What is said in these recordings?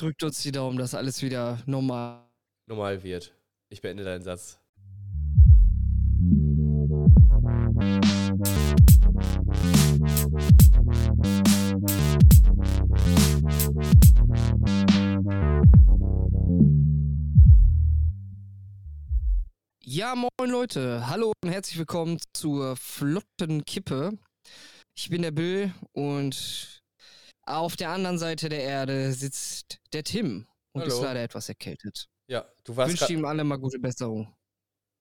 Drückt uns die Daumen, dass alles wieder normal. normal wird. Ich beende deinen Satz. Ja, moin Leute. Hallo und herzlich willkommen zur flotten Kippe. Ich bin der Bill und auf der anderen Seite der Erde sitzt der Tim und ist Hallo. leider etwas erkältet. Ja, du Ich warst wünsche ihm alle mal gute Besserung.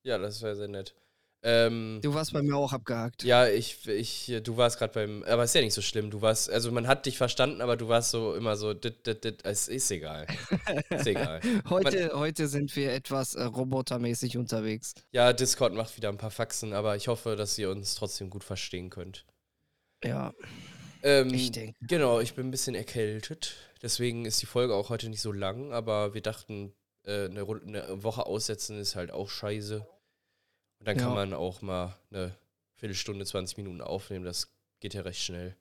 Ja, das wäre sehr nett. Ähm, Du warst bei mir auch abgehakt. ja, ich, ich, du warst gerade beim, aber ist ja nicht so schlimm. Du warst, also man hat dich verstanden, aber du warst so immer so, dit, dit, dit, es ist egal. ist egal. Heute, heute sind wir etwas äh, robotermäßig unterwegs. Ja, Discord macht wieder ein paar Faxen, aber ich hoffe, dass ihr uns trotzdem gut verstehen könnt. Ja, Ähm, ich denke. Genau, ich bin ein bisschen erkältet. Deswegen ist die Folge auch heute nicht so lang, aber wir dachten, äh, eine, eine Woche aussetzen ist halt auch scheiße. Und dann kann Ja. man auch mal eine Viertelstunde, 20 Minuten aufnehmen. Das geht ja recht schnell.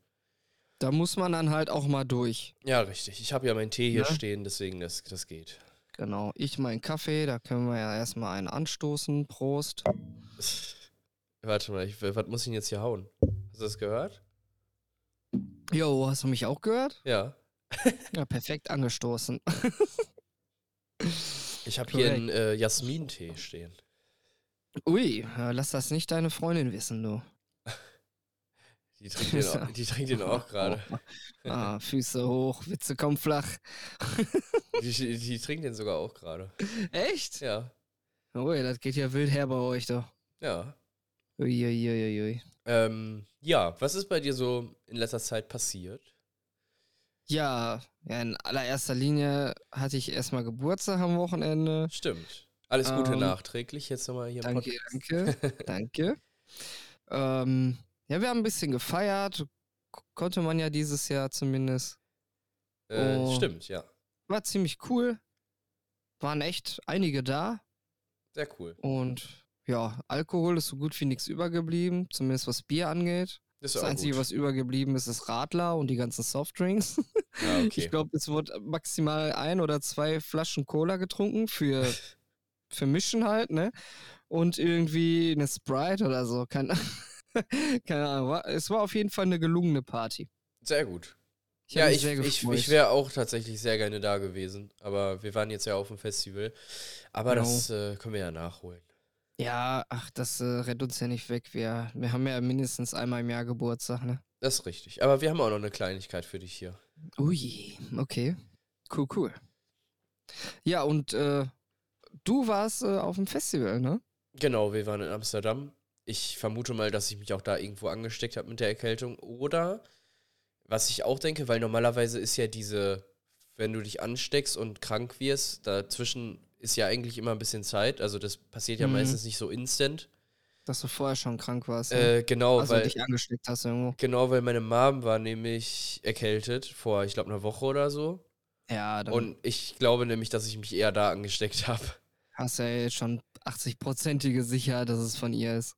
Da muss man dann halt auch mal durch. Ja, richtig. Ich habe ja meinen Tee hier Ne? stehen, deswegen das, das geht. Genau. Ich meinen Kaffee, da können wir ja erstmal einen anstoßen. Prost. Warte mal, ich, was muss ich denn jetzt hier hauen? Hast du das gehört? Jo, hast du mich auch gehört? Ja. Ja, perfekt angestoßen. Ich habe hier einen äh, Jasmin-Tee stehen. Ui, äh, lass das nicht deine Freundin wissen, du. Die trinkt den auch, die trinkt den auch gerade. Ah, Füße hoch, Witze kommen flach. Die, die, die trinkt den sogar auch gerade. Echt? Ja. Ui, das geht ja wild her bei euch doch. Ja. Uiuiuiui. Ähm, ja, was ist bei dir so in letzter Zeit passiert? Ja, ja, in allererster Linie hatte ich erstmal Geburtstag am Wochenende. Stimmt. Alles Gute Ähm, nachträglich jetzt nochmal hier im Danke, Podcast. danke, danke. Ähm, ja, wir haben ein bisschen gefeiert. K- Konnte man ja dieses Jahr zumindest. Äh, Oh. Stimmt, ja. War ziemlich cool. Waren echt einige da. Sehr cool. Und ja, Alkohol ist so gut wie nichts übergeblieben, zumindest was Bier angeht. Das Das Einzige, gut. was übergeblieben ist, ist Radler und die ganzen Softdrinks. Ja, okay. Ich glaube, es wurde maximal ein oder zwei Flaschen Cola getrunken für, für Mischen halt, ne? Und irgendwie eine Sprite oder so. Keine, keine Ahnung. Es war auf jeden Fall eine gelungene Party. Sehr gut. Ich ja, ich, ich, ich wäre auch tatsächlich sehr gerne da gewesen. Aber wir waren jetzt ja auf dem Festival. Aber Genau. das äh, können wir ja nachholen. Ja, ach, das äh, rennt uns ja nicht weg. Wir, wir haben ja mindestens einmal im Jahr Geburtstag, ne? Das ist richtig. Aber wir haben auch noch eine Kleinigkeit für dich hier. Ui, okay. Cool, cool. Ja, und äh, du warst äh, auf dem Festival, ne? Genau, wir waren in Amsterdam. Ich vermute mal, dass ich mich auch da irgendwo angesteckt habe mit der Erkältung. Oder, was ich auch denke, weil normalerweise ist ja diese, wenn du dich ansteckst und krank wirst, dazwischen ist ja eigentlich immer ein bisschen Zeit. Also das passiert ja Mhm. meistens nicht so instant. Dass du vorher schon krank warst. Ne? Äh, genau, also weil, dich angesteckt hast irgendwo. genau, weil meine Mom war nämlich erkältet vor, ich glaube, einer Woche oder so. Ja, dann Und ich glaube nämlich, dass ich mich eher da angesteckt habe. hast du ja jetzt schon 80-prozentige Sicherheit, dass es von ihr ist.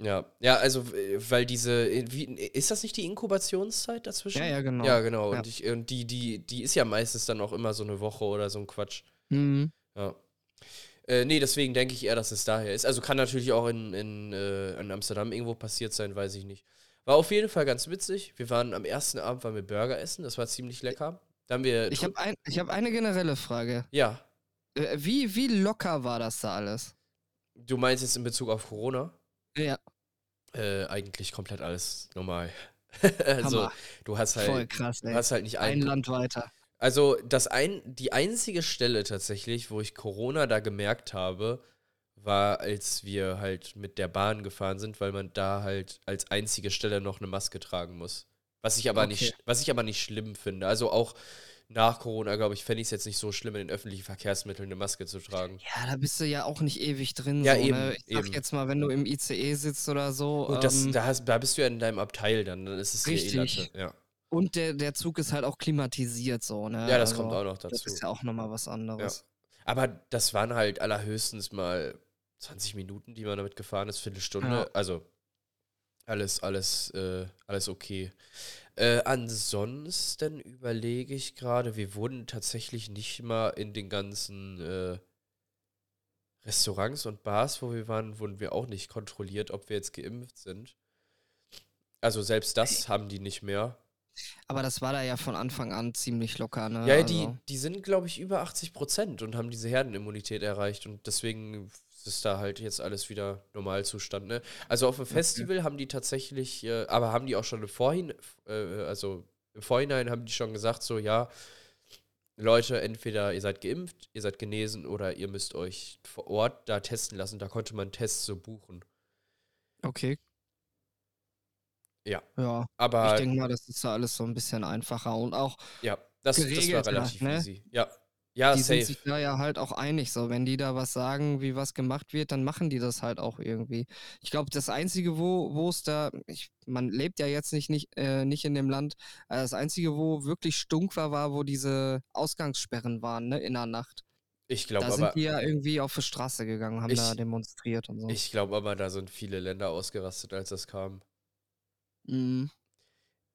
Ja, ja, also weil diese, äh, wie, ist das nicht die Inkubationszeit dazwischen? Ja, ja, genau. Ja, genau. Ja. Und, ich, und die, die, die ist ja meistens dann auch immer so eine Woche oder so ein Quatsch. Mhm. Ja. Äh, nee, deswegen denke ich eher, dass es daher ist. Also kann natürlich auch in, in, äh, in Amsterdam irgendwo passiert sein, weiß ich nicht. War auf jeden Fall ganz witzig. Wir waren am ersten Abend waren wir Burger essen, das war ziemlich lecker. Da haben wir. Ich habe ein, ich hab eine generelle Frage. ja, Äh, Wie, wie locker war das da alles? du meinst jetzt in Bezug auf Corona? Ja, Äh, eigentlich komplett alles normal. also, Hammer. du hast halt, voll krass, du ey. hast halt nicht Ein einen Land weiter. Also das ein, die einzige Stelle tatsächlich, wo ich Corona da gemerkt habe, war, als wir halt mit der Bahn gefahren sind, weil man da halt als einzige Stelle noch eine Maske tragen muss. Was ich aber Okay. nicht, was ich aber nicht schlimm finde. Also auch nach Corona, glaube ich, fände ich es jetzt nicht so schlimm, in den öffentlichen Verkehrsmitteln eine Maske zu tragen. Ja, da bist du ja auch nicht ewig drin. Ja, so, eben, Ne? Ich sag eben. jetzt mal, wenn du im ICE sitzt oder so. Und das, ähm, da, hast, da bist du ja in deinem Abteil dann, dann ist es eh Richtig. Latte. Ja. Und der, der Zug ist halt auch klimatisiert so, ne? ja, das Also, kommt auch noch Das dazu. ist ja auch nochmal was anderes. Aber das waren halt allerhöchstens mal 20 Minuten, die man damit gefahren ist, Viertelstunde. Ja. Also alles, alles, äh, alles okay. Äh, ansonsten überlege ich gerade, wir wurden tatsächlich nicht mal in den ganzen äh, Restaurants und Bars, wo wir waren, wurden wir auch nicht kontrolliert, ob wir jetzt geimpft sind. Also selbst das haben die nicht mehr. Aber das war da ja von Anfang an ziemlich locker, ne? Ja, also. die, die sind, glaube ich, über 80 Prozent und haben diese Herdenimmunität erreicht und deswegen ist da halt jetzt alles wieder Normalzustand, ne? Also auf dem Festival haben die tatsächlich, äh, aber haben die auch schon im Vorhin, äh, also im Vorhinein haben die schon gesagt, so, ja, Leute, entweder ihr seid geimpft, ihr seid genesen oder ihr müsst euch vor Ort da testen lassen. Da konnte man Tests so buchen. Okay. Ja. Ja. Aber ich denke mal, das ist da alles so ein bisschen einfacher und auch ja, das, das war geregelter, relativ ne? easy. Ja. Ja, die sind safe. sich da ja halt auch einig. So, wenn die da was sagen, wie was gemacht wird, dann machen die das halt auch irgendwie. Ich glaube, das Einzige, wo wo es da, ich, man lebt ja jetzt nicht, nicht, äh, nicht in dem Land, äh, das Einzige, wo wirklich stunk war, war, wo diese Ausgangssperren waren, ne, in der Nacht. Ich glaube Da aber, sind die ja irgendwie auf die Straße gegangen, haben Ich- da demonstriert und so. ich glaube aber, da sind viele Länder ausgerastet, als das kam. Mhm.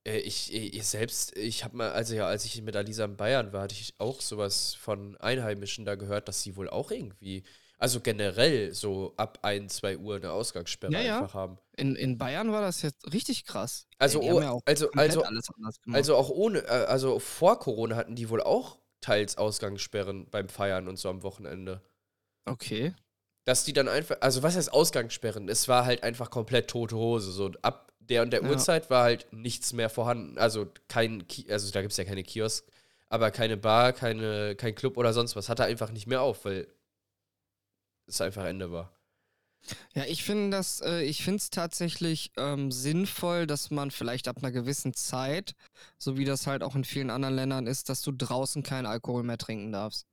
Äh, ich, ich selbst, ich habe mal, also ja, als ich mit Alisa in Bayern war, hatte ich auch sowas von Einheimischen da gehört, dass sie wohl auch irgendwie, also generell so ab 1, 2 Uhr eine Ausgangssperre Ja, ja. einfach haben. In, in Bayern war das jetzt richtig krass. Also, Ey, oh, ja auch also, also, alles anders gemacht. also auch ohne, äh, also vor Corona hatten die wohl auch teils Ausgangssperren beim Feiern und so am Wochenende. okay. Dass die dann einfach, also was heißt Ausgangssperren? Es war halt einfach komplett tote Hose. So ab der und der Ja. Uhrzeit war halt nichts mehr vorhanden. Also kein, also da gibt es ja keine Kiosk, aber keine Bar, keine, kein Club oder sonst was. Hatte einfach nicht mehr auf, weil es einfach Ende war. Ja, ich finde das, äh, ich finde es tatsächlich ähm, sinnvoll, dass man vielleicht ab einer gewissen Zeit, so wie das halt auch in vielen anderen Ländern ist, dass du draußen keinen Alkohol mehr trinken darfst.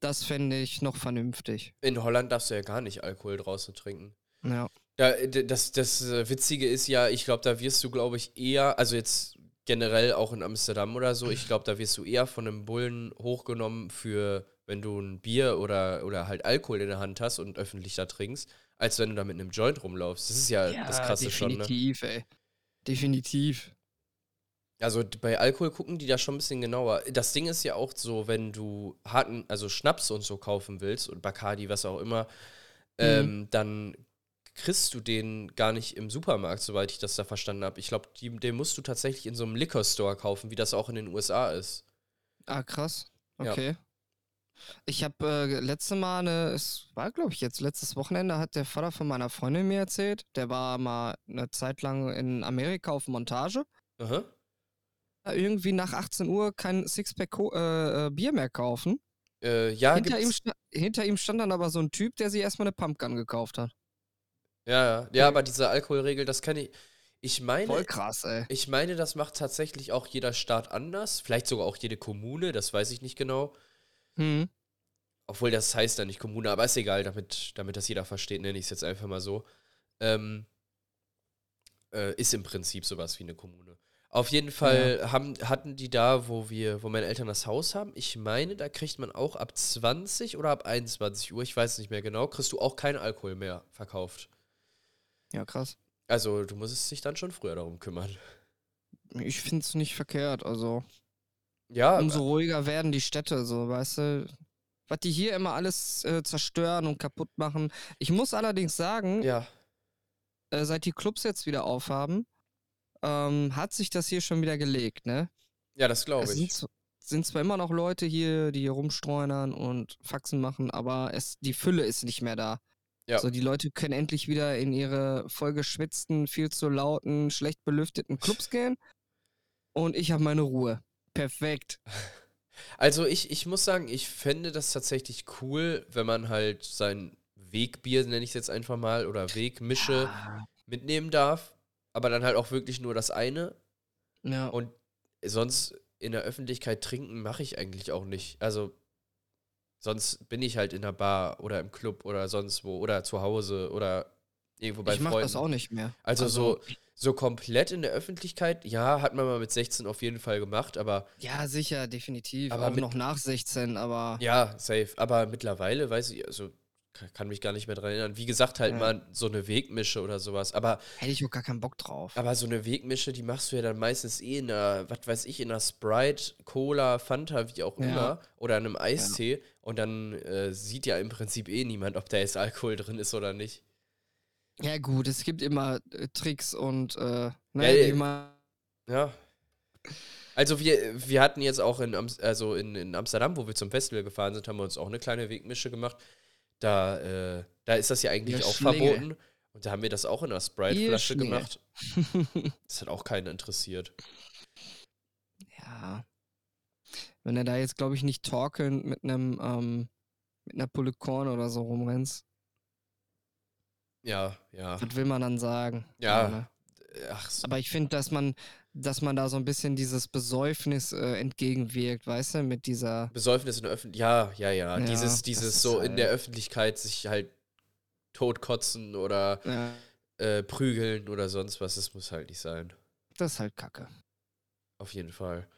Das fände ich noch vernünftig. In Holland darfst du ja gar nicht Alkohol draußen trinken. Ja. D- das, das äh, Witzige ist ja, ich glaube, da wirst du, glaube ich, eher, also jetzt generell auch in Amsterdam oder so, ich glaube, da wirst du eher von einem Bullen hochgenommen für, wenn du ein Bier oder, oder halt Alkohol in der Hand hast und öffentlich da trinkst, als wenn du da mit einem Joint rumlaufst. Das ist ja, das Krasse schon, ne? definitiv, ey. Definitiv. Also bei Alkohol gucken die da schon ein bisschen genauer. Das Ding ist ja auch so, wenn du harten, also Schnaps und so kaufen willst und Bacardi, was auch immer, ähm, dann kriegst du den gar nicht im Supermarkt, soweit ich das da verstanden habe. Ich glaube, den musst du tatsächlich in so einem Liquor Store kaufen, wie das auch in den USA ist. Ah, krass. Ja. Okay. Ich habe äh, letzte Mal eine, es war glaube ich jetzt letztes Wochenende, hat der Vater von meiner Freundin mir erzählt, der war mal eine Zeit lang in Amerika auf Montage. Aha. irgendwie nach 18 Uhr kein Sixpack Co äh, äh, Bier mehr kaufen. Äh, ja, hinter, ihm hinter ihm stand dann aber so ein Typ, der sich erstmal eine Pumpgun gekauft hat. Ja, ja, ja, aber diese Alkoholregel, das kann ich. Ich meine, Voll krass, ey. ich meine, das macht tatsächlich auch jeder Staat anders. Vielleicht sogar auch jede Kommune, das weiß ich nicht genau. Hm. Obwohl das heißt ja nicht Kommune, aber ist egal, damit, damit das jeder versteht, nenne ich es jetzt einfach mal so. Ähm, äh, ist im Prinzip sowas wie eine Kommune. Auf jeden Fall haben, hatten die da, wo wir, wo meine Eltern das Haus haben, ich meine, da kriegt man auch ab 20 oder ab 21 Uhr, ich weiß es nicht mehr genau, kriegst du auch keinen Alkohol mehr verkauft. Ja, krass. Also du musstest dich dann schon früher darum kümmern. Ich find's nicht verkehrt, also. Ja, Umso ruhiger werden die Städte, so, weißt du. Was die hier immer alles äh, zerstören und kaputt machen. Ich muss allerdings sagen, ja. äh, seit die Clubs jetzt wieder aufhaben, ähm, hat sich das hier schon wieder gelegt, ne? Ja, das glaube Es ich. sind, z- sind zwar immer noch Leute hier, die hier rumstreunern und Faxen machen, aber es, die Fülle ist nicht mehr da. Ja. So, die Leute können endlich wieder in ihre vollgeschwitzten, viel zu lauten, schlecht belüfteten Clubs gehen. Und ich habe meine Ruhe. Perfekt. Also ich, ich muss sagen, ich fände das tatsächlich cool, wenn man halt sein Wegbier, nenne ich es jetzt einfach mal, oder Wegmische mitnehmen darf, aber dann halt auch wirklich nur das eine. Ja. Und sonst in der Öffentlichkeit trinken mache ich eigentlich auch nicht. Also sonst bin ich halt in der Bar oder im Club oder sonst wo oder zu Hause oder irgendwo bei ich mache Freunden. das auch nicht mehr. Also, so, so komplett in der Öffentlichkeit, ja, hat man mal mit 16 auf jeden Fall gemacht, aber Ja, sicher, definitiv. Aber auch mit- noch nach 16, aber. ja, safe. Aber mittlerweile weiß ich, also kann mich gar nicht mehr dran erinnern. Wie gesagt, halt Ja. mal so eine Wegmische oder sowas. Aber, Hätte ich auch gar keinen Bock drauf. aber so eine Wegmische, die machst du ja dann meistens eh in einer, was weiß ich, in einer Sprite, Cola, Fanta, wie auch Ja. immer. Oder in einem Eistee. Und dann äh, sieht ja im Prinzip eh niemand, ob da jetzt Alkohol drin ist oder nicht. Ja, gut, es gibt immer äh, Tricks und, äh, Ja, ne, ja. man. Ja. Also wir, wir hatten jetzt auch in, also in, in Amsterdam, wo wir zum Festival gefahren sind, haben wir uns auch eine kleine Wegmische gemacht. Da, äh, da ist das ja eigentlich Ja, auch Schlinge. verboten. Und da haben wir das auch in einer Sprite-Flasche gemacht. Das hat auch keinen interessiert. ja. Wenn er da jetzt, glaube ich, nicht torkelnd mit einem, ähm, mit einer Pulle Korn oder so rumrennst, Ja, ja. was will man dann sagen? Ja. ne? Ach, so. Aber ich finde, dass man, dass man da so ein bisschen dieses Besäufnis äh, entgegenwirkt, weißt du, mit dieser. Besäufnis in der Öffentlichkeit. Ja, ja, ja. Dieses, dieses so in der halt- Öffentlichkeit sich halt totkotzen oder Ja, äh, prügeln oder sonst was, das muss halt nicht sein. das ist halt Kacke. Auf jeden Fall.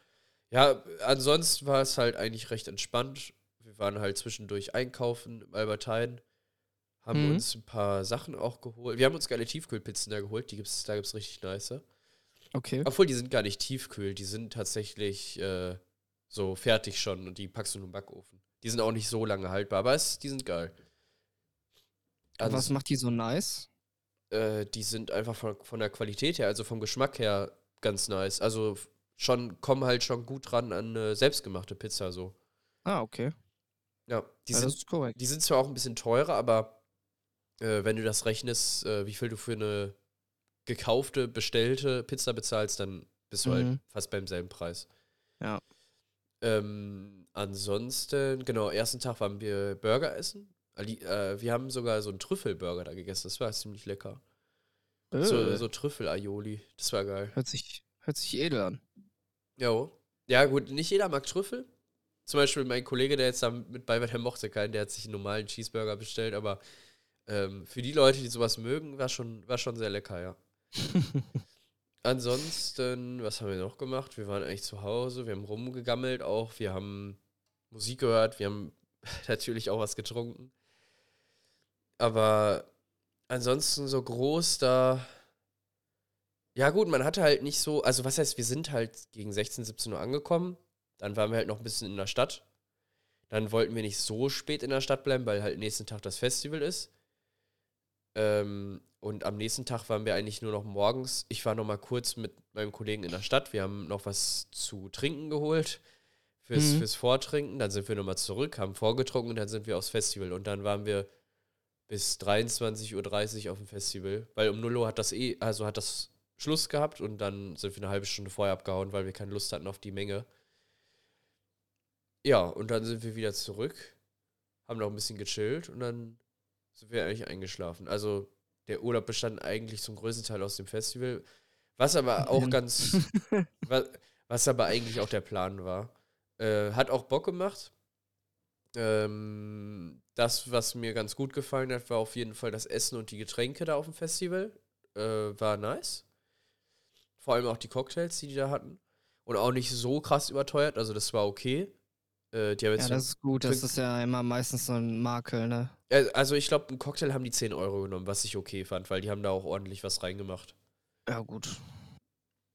Ja, ansonsten war es halt eigentlich recht entspannt. Wir waren halt zwischendurch einkaufen im Albertheim, haben Mhm. uns ein paar Sachen auch geholt. Wir haben uns geile Tiefkühlpizzen da geholt, die gibt's, da gibt es richtig nice. Okay. Obwohl, die sind gar nicht tiefkühl, die sind tatsächlich äh, so fertig schon und die packst du in den Backofen. Die sind auch nicht so lange haltbar, aber es, die sind geil. Und was Also, macht die so nice? äh, die sind einfach von, von der Qualität her, also vom Geschmack her ganz nice. Also schon, kommen halt schon gut ran an eine selbstgemachte Pizza so. Ah, okay. Ja, die, ja, sind, das ist korrekt. die sind zwar auch ein bisschen teurer, aber äh, wenn du das rechnest, äh, wie viel du für eine gekaufte, bestellte Pizza bezahlst, dann bist du halt Mhm. fast beim selben Preis. Ja. Ähm, ansonsten, genau, ersten Tag waren wir Burger essen. Äh, wir haben sogar so einen Trüffelburger da gegessen. Das war ziemlich lecker. So, Äh, so Trüffel-Aioli. Das war geil. hört, sich, hört sich edel an. Jo. Ja, gut, nicht jeder mag Trüffel. Zum Beispiel mein Kollege, der jetzt da mit bei war, der mochte keinen, der hat sich einen normalen Cheeseburger bestellt, aber ähm, für die Leute, die sowas mögen, war schon, war schon sehr lecker, ja. Ansonsten, was haben wir noch gemacht? Wir waren eigentlich zu Hause, wir haben rumgegammelt auch, wir haben Musik gehört, wir haben natürlich auch was getrunken. Aber ansonsten so groß da. Ja, gut, man hatte halt nicht so. Also, was heißt, wir sind halt gegen 16, 17 Uhr angekommen. Dann waren wir halt noch ein bisschen in der Stadt. Dann wollten wir nicht so spät in der Stadt bleiben, weil halt nächsten Tag das Festival ist. Ähm, und am nächsten Tag waren wir eigentlich nur noch morgens. Ich war noch mal kurz mit meinem Kollegen in der Stadt. Wir haben noch was zu trinken geholt fürs, Mhm. fürs Vortrinken. Dann sind wir noch mal zurück, haben vorgetrunken und dann sind wir aufs Festival. Und dann waren wir bis 23.30 Uhr auf dem Festival, weil um 0 Uhr hat das eh, also hat das Schluss gehabt und dann sind wir eine halbe Stunde vorher abgehauen, weil wir keine Lust hatten auf die Menge. Ja, und dann sind wir wieder zurück, haben noch ein bisschen gechillt und dann sind wir eigentlich eingeschlafen. Also der Urlaub bestand eigentlich zum größten Teil aus dem Festival, was aber auch Mhm. ganz, was, was aber eigentlich auch der Plan war. Äh, hat auch Bock gemacht. Ähm, das, was mir ganz gut gefallen hat, war auf jeden Fall das Essen und die Getränke da auf dem Festival. Äh, war nice. Vor allem auch die Cocktails, die die da hatten. Und auch nicht so krass überteuert, also das war okay. Äh, die haben jetzt Ja, das ist gut. Das ist ja immer meistens so ein Makel, ne? Äh, also ich glaube, einen Cocktail haben die 10 Euro genommen, was ich okay fand, weil die haben da auch ordentlich was reingemacht. Ja, gut.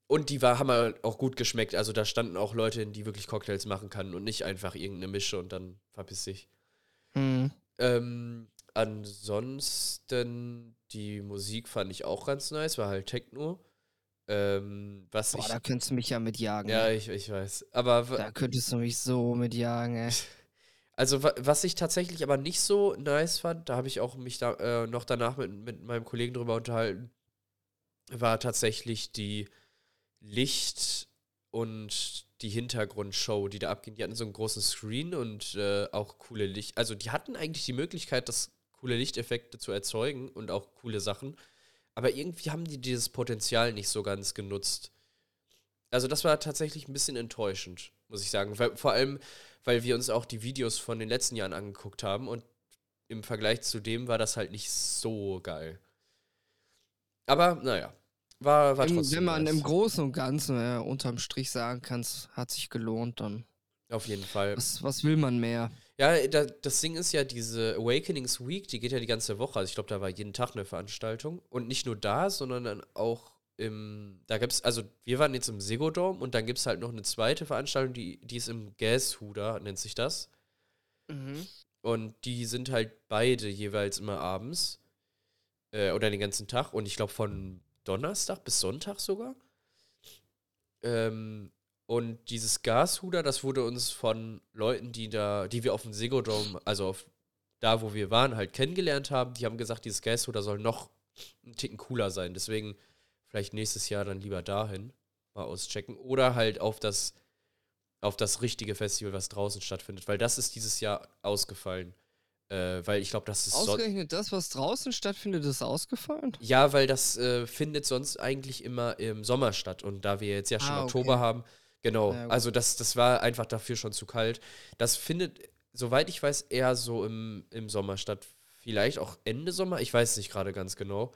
Und die war, haben halt auch gut geschmeckt. Also da standen auch Leute, die wirklich Cocktails machen kann und nicht einfach irgendeine Mische und dann verpiss dich. Hm. Ähm, ansonsten, die Musik fand ich auch ganz nice, war halt Techno. Ähm, was Boah, ich. da könntest du mich ja mitjagen. Ja, ich, ich weiß. Aber Da könntest du mich so mitjagen, ey. also wa- was ich tatsächlich aber nicht so nice fand, da habe ich auch mich da äh, noch danach mit, mit meinem Kollegen drüber unterhalten, war tatsächlich die Licht- und die Hintergrundshow, die da abging. Die hatten so einen großen Screen und äh, auch coole Licht. Also die hatten eigentlich die Möglichkeit, das coole Lichteffekte zu erzeugen und auch coole Sachen. Aber irgendwie haben die dieses Potenzial nicht so ganz genutzt. Also das war tatsächlich ein bisschen enttäuschend, muss ich sagen. Vor allem, weil wir uns auch die Videos von den letzten Jahren angeguckt haben und im Vergleich zu dem war das halt nicht so geil. Aber naja, war, war Im, trotzdem wenn man nice. im Großen und Ganzen äh, unterm Strich sagen kann, es hat sich gelohnt, dann. Auf jeden Fall. Was, was will man mehr? Ja, da, das Ding ist ja, diese Awakenings Week, die geht ja die ganze Woche. Also ich glaube, da war jeden Tag eine Veranstaltung. Und nicht nur da, sondern dann auch im, da gibt's, also wir waren jetzt im Segodom und dann gibt es halt noch eine zweite Veranstaltung, die, die ist im Gashuder, nennt sich das. Mhm. Und die sind halt beide jeweils immer abends. Äh, oder den ganzen Tag. Und ich glaube von Donnerstag bis Sonntag sogar. Ähm, und dieses Gashuder, das wurde uns von Leuten, die da, die wir auf dem Segodom, also auf da, wo wir waren, halt kennengelernt haben, die haben gesagt, dieses Gashuder soll noch einen Ticken cooler sein. Deswegen vielleicht nächstes Jahr dann lieber dahin mal auschecken. Oder halt auf das, auf das richtige Festival, was draußen stattfindet. Weil das ist dieses Jahr ausgefallen. Äh, weil ich glaube, das ist Ausgerechnet das, was draußen stattfindet, ist ausgefallen? Ja, weil das äh, findet sonst eigentlich immer im Sommer statt. Und da wir jetzt ja schon Ah, Oktober okay. haben, genau. Ja, also das, das war einfach dafür schon zu kalt. Das findet, soweit ich weiß, eher so im, im Sommer statt. Vielleicht auch Ende Sommer, ich weiß nicht gerade ganz genau.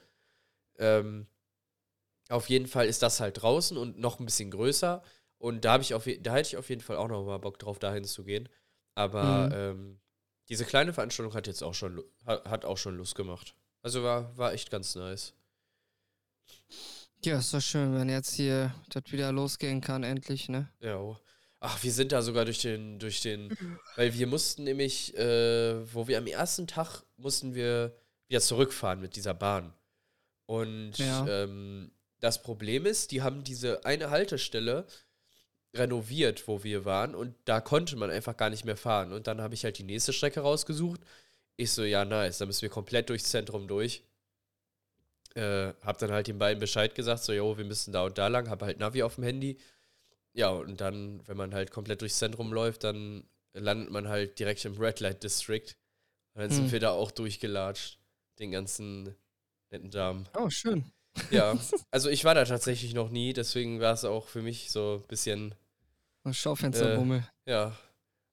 Ähm, auf jeden Fall ist das halt draußen und noch ein bisschen größer. Und da ich auf, da hätte ich auf jeden Fall auch noch mal Bock drauf, dahin zu gehen. Aber Mhm. ähm, diese kleine Veranstaltung hat jetzt auch schon hat, auch schon Lust gemacht. Also war, war echt ganz nice. Ja, ist doch schön, wenn jetzt hier das wieder losgehen kann, endlich, ne? Ja. Ach, wir sind da sogar durch den, durch den, weil wir mussten nämlich, äh, wo wir am ersten Tag mussten wir wieder zurückfahren mit dieser Bahn. Und Ja. ähm, das Problem ist, die haben diese eine Haltestelle renoviert, wo wir waren, und da konnte man einfach gar nicht mehr fahren. Und dann habe ich halt die nächste Strecke rausgesucht. Ich so, ja, nice, dann müssen wir komplett durchs Zentrum durch. Äh, hab dann halt den beiden Bescheid gesagt, so, jo, wir müssen da und da lang, hab halt Navi auf dem Handy. Ja, und dann, wenn man halt komplett durchs Zentrum läuft, dann landet man halt direkt im Red Light District. Und dann sind Hm. wir da auch durchgelatscht, den ganzen netten Damen. Oh, schön. Ja, also ich war da tatsächlich noch nie, deswegen war es auch für mich so ein bisschen, Schaufensterbummel. ja,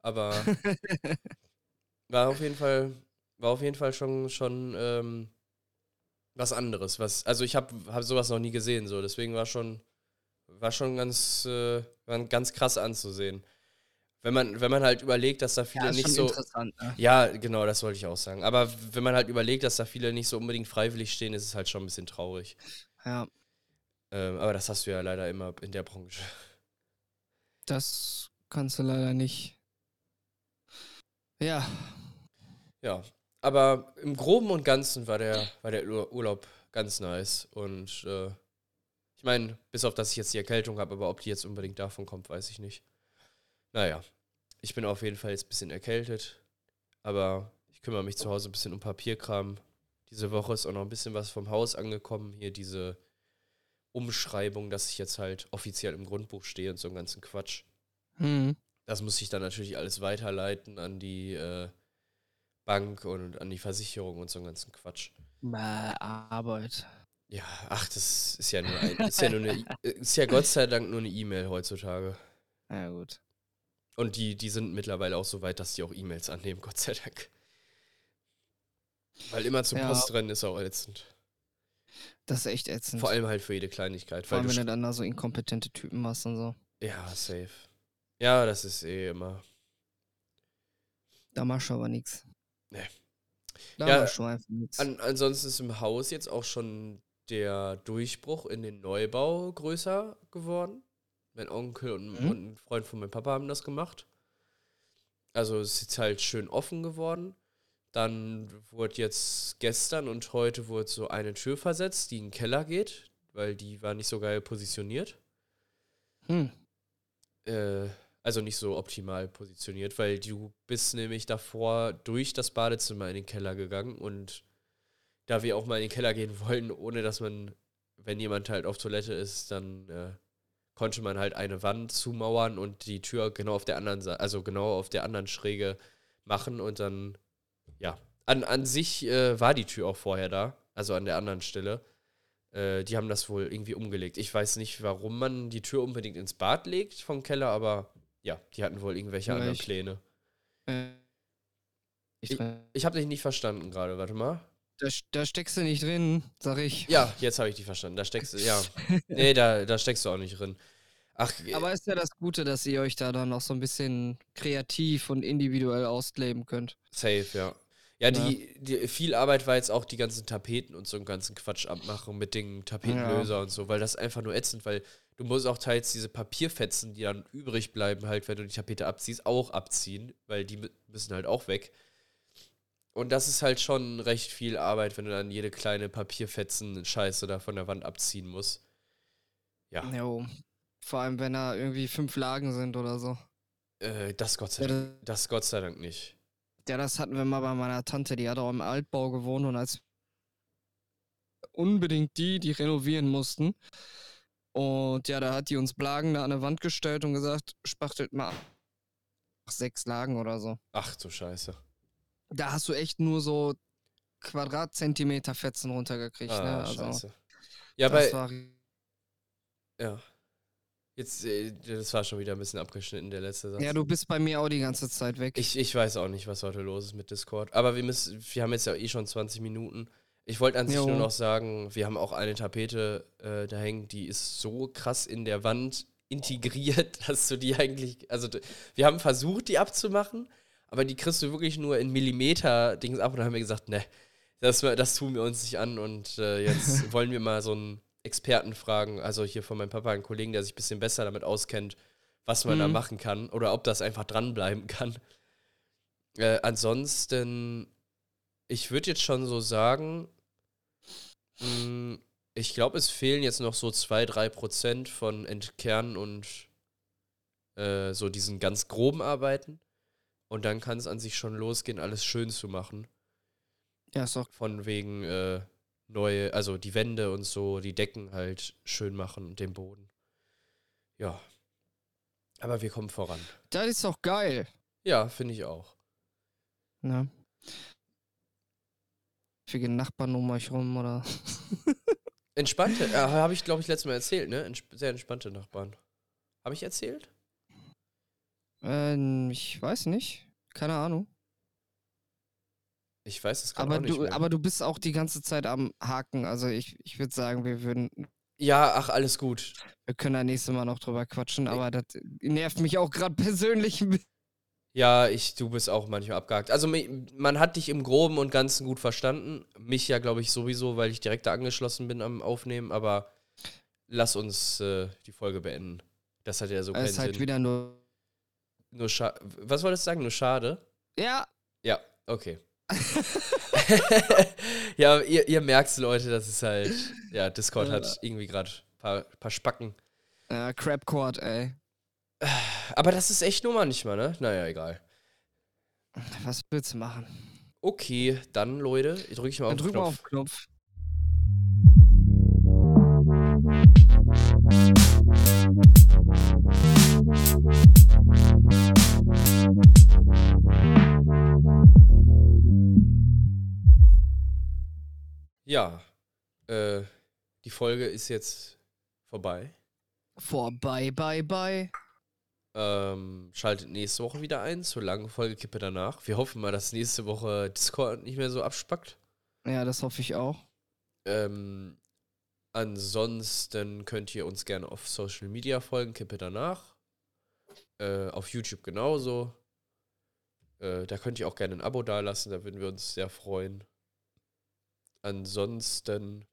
aber war auf jeden Fall, war auf jeden Fall schon, schon ähm, was anderes. Was, also ich habe hab sowas noch nie gesehen, so, deswegen war schon, war schon ganz, äh, war ganz krass anzusehen. Wenn man, wenn man halt überlegt, dass da viele ist nicht so. interessant, ne? Ja, genau, das wollte ich auch sagen. Aber wenn man halt überlegt, dass da viele nicht so unbedingt freiwillig stehen, ist es halt schon ein bisschen traurig. Ja, Ähm, aber das hast du ja leider immer in der Branche. das kannst du leider nicht. Ja, Ja, aber im Groben und Ganzen war der, war der Ur- Urlaub ganz nice. Und äh, ich meine, bis auf dass ich jetzt die Erkältung habe, aber ob die jetzt unbedingt davon kommt, weiß ich nicht. Naja, ich bin auf jeden Fall jetzt ein bisschen erkältet. Aber ich kümmere mich zu Hause ein bisschen um Papierkram. Diese Woche ist auch noch ein bisschen was vom Haus angekommen. Hier diese Umschreibung, dass ich jetzt halt offiziell im Grundbuch stehe und so einen ganzen Quatsch. hm. Das muss ich dann natürlich alles weiterleiten an die äh, Bank und an die Versicherung und so einen ganzen Quatsch. Bäh, Arbeit. Ja, ach, das ist ja nur ein, ist ja nur eine, ist ja Gott sei Dank nur eine E-Mail heutzutage. Ja, gut. Und die, die sind mittlerweile auch so weit, dass die auch E-Mails annehmen, Gott sei Dank. Weil immer zum Ja. Postrennen ist auch ätzend. Das ist echt ätzend. Vor allem halt für jede Kleinigkeit. Vor allem, wenn du dann da so inkompetente Typen machst und so. ja, safe. Ja, das ist eh immer. Da machst du aber nichts. Nee. Da Ja, machst du einfach nichts. An, ansonsten ist im Haus jetzt auch schon der Durchbruch in den Neubau größer geworden. Mein Onkel und, Mhm. und ein Freund von meinem Papa haben das gemacht. Also es ist halt schön offen geworden. Dann wurde jetzt gestern und heute wurde so eine Tür versetzt, die in den Keller geht, weil die war nicht so geil positioniert. Hm. Äh, also nicht so optimal positioniert, weil du bist nämlich davor durch das Badezimmer in den Keller gegangen und da wir auch mal in den Keller gehen wollen, ohne dass man, wenn jemand halt auf Toilette ist, dann äh, konnte man halt eine Wand zumauern und die Tür genau auf der anderen Seite, also genau auf der anderen Schräge machen und dann, ja, an, an sich äh, war die Tür auch vorher da, also an der anderen Stelle. Äh, die haben das wohl irgendwie umgelegt. Ich weiß nicht, warum man die Tür unbedingt ins Bad legt vom Keller, aber ja, die hatten wohl irgendwelche anderen. Pläne. Äh, ich, Ich habe dich nicht verstanden gerade, warte mal. Da, da steckst du nicht drin, sag ich. Ja, jetzt habe ich dich verstanden. Da steckst du, ja. Nee, da, da steckst du auch nicht drin. Ach, Aber ist ja das Gute, dass ihr euch da dann auch so ein bisschen kreativ und individuell ausleben könnt. safe, ja. Ja, die, die, viel Arbeit war jetzt auch die ganzen Tapeten und so einen ganzen Quatsch abmachen mit den Tapetenlöser und so, weil das einfach nur ätzend, weil du musst auch teils diese Papierfetzen, die dann übrig bleiben, halt, wenn du die Tapete abziehst, auch abziehen, weil die mü- müssen halt auch weg. Und das ist halt schon recht viel Arbeit, wenn du dann jede kleine Papierfetzen-Scheiße da von der Wand abziehen musst. Ja, Jo. Vor allem, wenn da irgendwie fünf Lagen sind oder so. äh, das Gott sei Dank, das Gott sei Dank nicht. Ja, das hatten wir mal bei meiner Tante, die hat auch im Altbau gewohnt und als unbedingt die, die renovieren mussten. Und ja, da hat die uns Blagen da an der Wand gestellt und gesagt, spachtelt mal sechs Lagen oder so. Ach du Scheiße. Da hast du echt nur so Quadratzentimeter Fetzen runtergekriegt, Ah, ne? Also, Scheiße. Ja, bei, war ja. Jetzt, äh, das war schon wieder ein bisschen abgeschnitten, der letzte Satz. Ja, du bist bei mir auch die ganze Zeit weg. Ich, ich weiß auch nicht, was heute los ist mit Discord. Aber wir müssen, wir haben jetzt ja eh schon 20 Minuten. Ich wollte an sich Jo. nur noch sagen, wir haben auch eine Tapete äh, da hängen, die ist so krass in der Wand integriert, dass du die eigentlich, also wir haben versucht, die abzumachen, aber die kriegst du wirklich nur in Millimeter Dings ab und dann haben wir gesagt, ne, das, das tun wir uns nicht an und äh, jetzt wollen wir mal so einen Experten fragen, also hier von meinem Papa, einen Kollegen, der sich ein bisschen besser damit auskennt, was man da Mhm. machen kann oder ob das einfach dranbleiben kann. Äh, ansonsten, ich würde jetzt schon so sagen, mh, ich glaube, es fehlen jetzt noch so 2-3% von Entkernen und äh, so diesen ganz groben Arbeiten. Und dann kann es an sich schon losgehen, alles schön zu machen. ja, ist doch. Von wegen äh, neue, also die Wände und so, die Decken halt schön machen und den Boden. Ja. Aber wir kommen voran. Das ist doch geil. Ja, finde ich auch. Ne? Viele Nachbarn um euch rum oder. Entspannte, äh, habe ich glaube ich letztes Mal erzählt, ne? Entsp sehr entspannte Nachbarn. Habe ich erzählt? Ähm, ich weiß nicht. Keine Ahnung. Ich weiß es gerade Aber auch nicht du, mehr. aber du bist auch die ganze Zeit am Haken. Also ich, ich würde sagen, wir würden, ja, ach, alles gut. wir können da nächstes Mal noch drüber quatschen, aber das nervt mich auch gerade persönlich ein bisschen. Ja, ich, du bist auch manchmal abgehakt. Also man hat dich im Groben und Ganzen gut verstanden. Mich ja, glaube ich, sowieso, weil ich direkt da angeschlossen bin am Aufnehmen, aber lass uns äh, die Folge beenden. Das hat ja so keinen Es ist halt Sinn. wieder nur. Nur scha Was wolltest du sagen? Nur schade? Ja, Ja, okay. ja, ihr, ihr merkt Leute, das ist halt, ja, Discord hat irgendwie gerade ein paar, paar Spacken. äh, Crapcord, ey. Aber das ist echt nur manchmal, ne? Naja, egal. Was willst du machen? Okay, dann, Leute, drücke ich mal auf den drück mal Knopf. auf den Knopf. Ja, äh, die Folge ist jetzt vorbei. Vorbei, bye, bye. Ähm, schaltet nächste Woche wieder ein zur langen Folge Kippe danach. Wir hoffen mal, dass nächste Woche Discord nicht mehr so abspackt. Ja, das hoffe ich auch. Ähm, ansonsten könnt ihr uns gerne auf Social Media folgen, Kippe danach. Äh, auf YouTube genauso. Äh, da könnt ihr auch gerne ein Abo dalassen, da würden wir uns sehr freuen. Ansonsten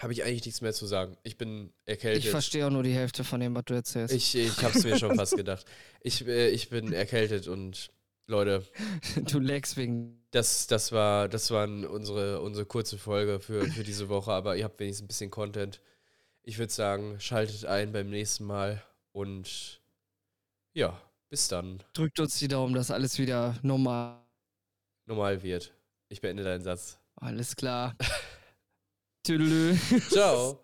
habe ich eigentlich nichts mehr zu sagen. Ich bin erkältet. Ich verstehe auch nur die Hälfte von dem, was du erzählst. Ich, ich habe es mir schon fast gedacht. Ich, äh, ich bin erkältet und Leute, du lagst wegen. das, das war das waren unsere, unsere kurze Folge für, für diese Woche, aber ihr habt wenigstens ein bisschen Content. Ich würde sagen, schaltet ein beim nächsten Mal und ja, bis dann. Drückt uns die Daumen, dass alles wieder normal. Normal wird. Ich beende deinen Satz. Alles klar. Tüdelü. Ciao.